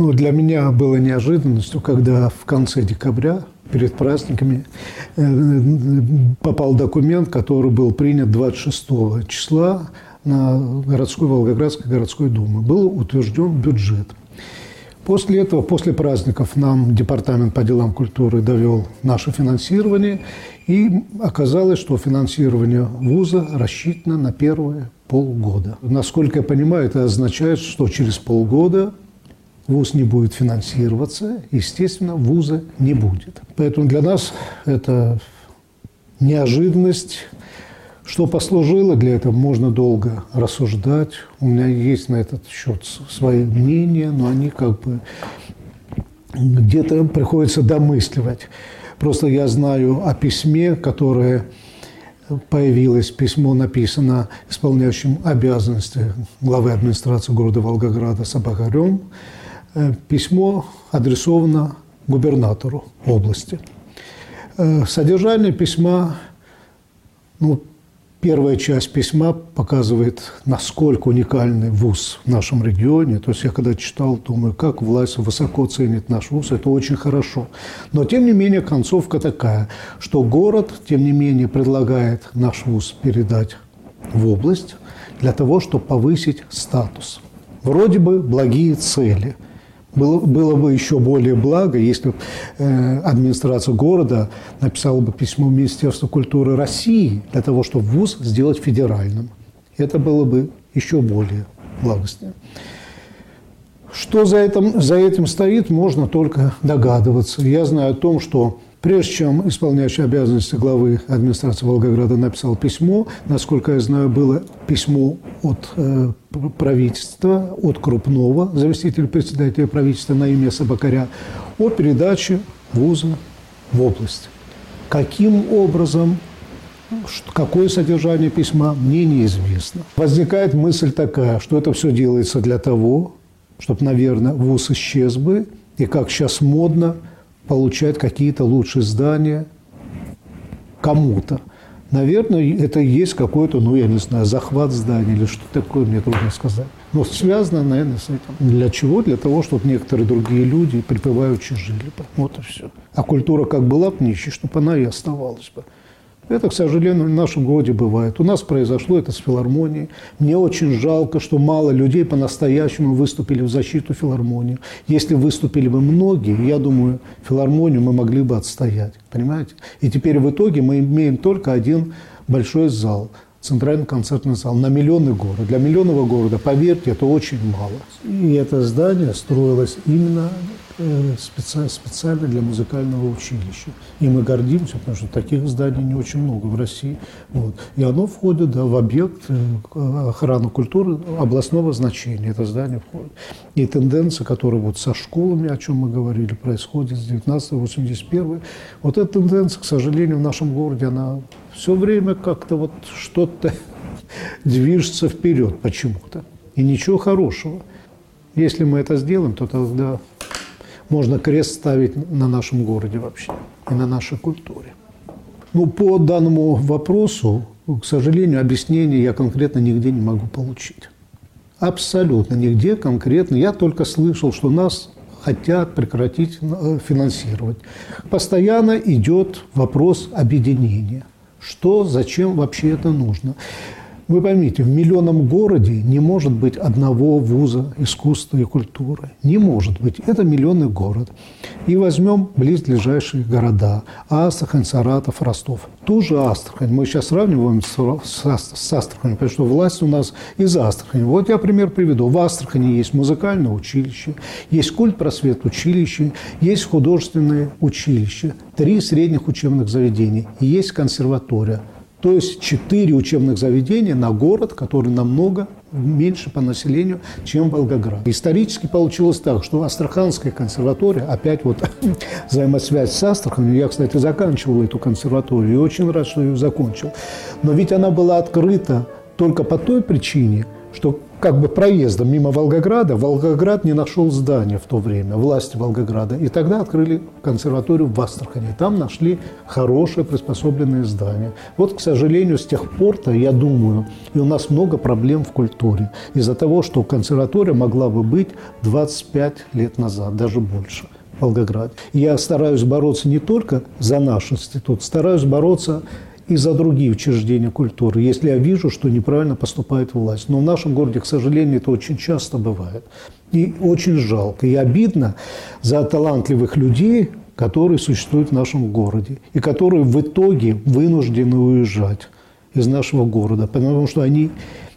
Ну, для меня было неожиданностью, когда в конце декабря перед праздниками э, попал документ, который был принят 26 числа на городской Волгоградской городской думы. Был утвержден бюджет. После этого, после праздников, нам Департамент по делам культуры довел наше финансирование, и оказалось, что финансирование вуза рассчитано на первые полгода. Насколько я понимаю, это означает, что через полгода вуз не будет финансироваться, естественно, вуза не будет. Поэтому для нас это неожиданность, что послужило для этого, можно долго рассуждать. У меня есть на этот счет свои мнения, но они как бы где-то приходится домысливать. Просто я знаю о письме, которое появилось, письмо написано исполняющим обязанности главы администрации города Волгограда Сабагарем. Письмо адресовано губернатору области. Содержание письма, ну, Первая часть письма показывает, насколько уникальный вуз в нашем регионе. То есть я когда читал, думаю, как власть высоко ценит наш вуз, это очень хорошо. Но тем не менее концовка такая, что город, тем не менее, предлагает наш вуз передать в область для того, чтобы повысить статус. Вроде бы благие цели – было, было бы еще более благо, если бы э, администрация города написала бы письмо Министерству культуры России для того, чтобы ВУЗ сделать федеральным. Это было бы еще более благостно. Что за этим, за этим стоит, можно только догадываться. Я знаю о том, что Прежде чем исполняющий обязанности главы администрации Волгограда написал письмо, насколько я знаю, было письмо от э, правительства, от крупного заместителя председателя правительства на имя Собакаря о передаче вуза в область. Каким образом Какое содержание письма, мне неизвестно. Возникает мысль такая, что это все делается для того, чтобы, наверное, вуз исчез бы, и как сейчас модно – получать какие-то лучшие здания кому-то. Наверное, это и есть какой-то, ну, я не знаю, захват здания или что такое, мне трудно сказать. Но связано, наверное, с этим. Для чего? Для того, чтобы некоторые другие люди припеваючи жили бы. Вот и все. А культура как была бы нищей, чтобы она и оставалась бы. Это, к сожалению, в нашем городе бывает. У нас произошло это с филармонией. Мне очень жалко, что мало людей по-настоящему выступили в защиту филармонии. Если выступили бы многие, я думаю, филармонию мы могли бы отстоять. Понимаете? И теперь в итоге мы имеем только один большой зал – центральный концертный зал на миллионный город. Для миллионного города, поверьте, это очень мало. И это здание строилось именно специально для музыкального училища. И мы гордимся, потому что таких зданий не очень много в России. Вот. И оно входит да, в объект э, охраны культуры областного значения. Это здание входит. И тенденция, которая вот со школами, о чем мы говорили, происходит с 19-81, вот эта тенденция, к сожалению, в нашем городе, она все время как-то вот что-то движется вперед почему-то. И ничего хорошего. Если мы это сделаем, то тогда можно крест ставить на нашем городе вообще и на нашей культуре. Ну, по данному вопросу, к сожалению, объяснения я конкретно нигде не могу получить. Абсолютно нигде конкретно. Я только слышал, что нас хотят прекратить э, финансировать. Постоянно идет вопрос объединения. Что, зачем вообще это нужно? Вы поймите, в миллионном городе не может быть одного вуза искусства и культуры. Не может быть. Это миллионный город. И возьмем близлежащие города. Астрахань, Саратов, Ростов. Ту Астрахань. Мы сейчас сравниваем с, с Астраханью, потому что власть у нас из Астрахани. Вот я пример приведу. В Астрахани есть музыкальное училище, есть культ просвет училище, есть художественное училище, три средних учебных заведения, и есть консерватория – то есть четыре учебных заведения на город, который намного меньше по населению, чем Волгоград. Исторически получилось так, что Астраханская консерватория, опять вот взаимосвязь с Астраханью, я, кстати, заканчивал эту консерваторию и очень рад, что ее закончил. Но ведь она была открыта только по той причине, что как бы проездом мимо Волгограда, Волгоград не нашел здания в то время, власти Волгограда. И тогда открыли консерваторию в Астрахани. Там нашли хорошее приспособленное здание. Вот, к сожалению, с тех пор-то, я думаю, и у нас много проблем в культуре. Из-за того, что консерватория могла бы быть 25 лет назад, даже больше. Волгоград. Я стараюсь бороться не только за наш институт, стараюсь бороться и за другие учреждения культуры, если я вижу, что неправильно поступает власть. Но в нашем городе, к сожалению, это очень часто бывает. И очень жалко, и обидно за талантливых людей, которые существуют в нашем городе, и которые в итоге вынуждены уезжать из нашего города, потому что они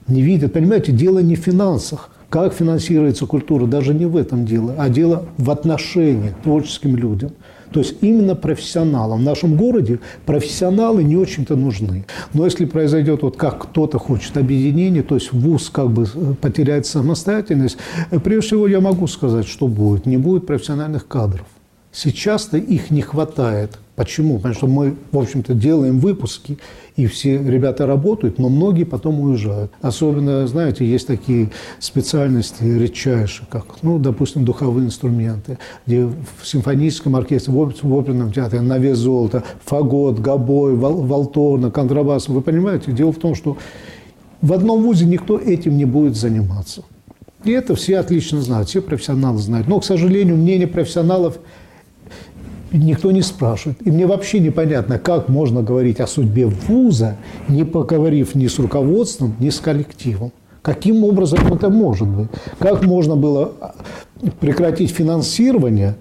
не видят, понимаете, дело не в финансах, как финансируется культура, даже не в этом дело, а дело в отношении к творческим людям. То есть именно профессионалам. В нашем городе профессионалы не очень-то нужны. Но если произойдет вот как кто-то хочет объединение, то есть вуз как бы э, потеряет самостоятельность, э, прежде всего я могу сказать, что будет. Не будет профессиональных кадров. Сейчас-то их не хватает. Почему? Потому что мы, в общем-то, делаем выпуски, и все ребята работают, но многие потом уезжают. Особенно, знаете, есть такие специальности редчайшие, как, ну, допустим, духовые инструменты, где в симфоническом оркестре, в оперном театре на вес золота, фагот, гобой, валторна, контрабас. Вы понимаете, дело в том, что в одном вузе никто этим не будет заниматься. И это все отлично знают, все профессионалы знают. Но, к сожалению, мнение профессионалов – никто не спрашивает. И мне вообще непонятно, как можно говорить о судьбе вуза, не поговорив ни с руководством, ни с коллективом. Каким образом это может быть? Как можно было прекратить финансирование,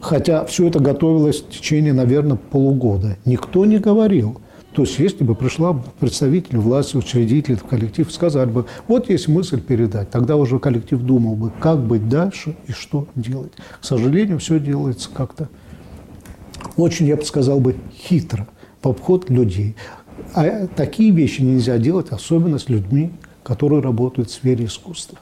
хотя все это готовилось в течение, наверное, полугода? Никто не говорил. То есть, если бы пришла представитель власти, учредитель, коллектив, сказали бы, вот есть мысль передать, тогда уже коллектив думал бы, как быть дальше и что делать. К сожалению, все делается как-то очень, я бы сказал бы, хитро, в обход людей. А такие вещи нельзя делать, особенно с людьми, которые работают в сфере искусства.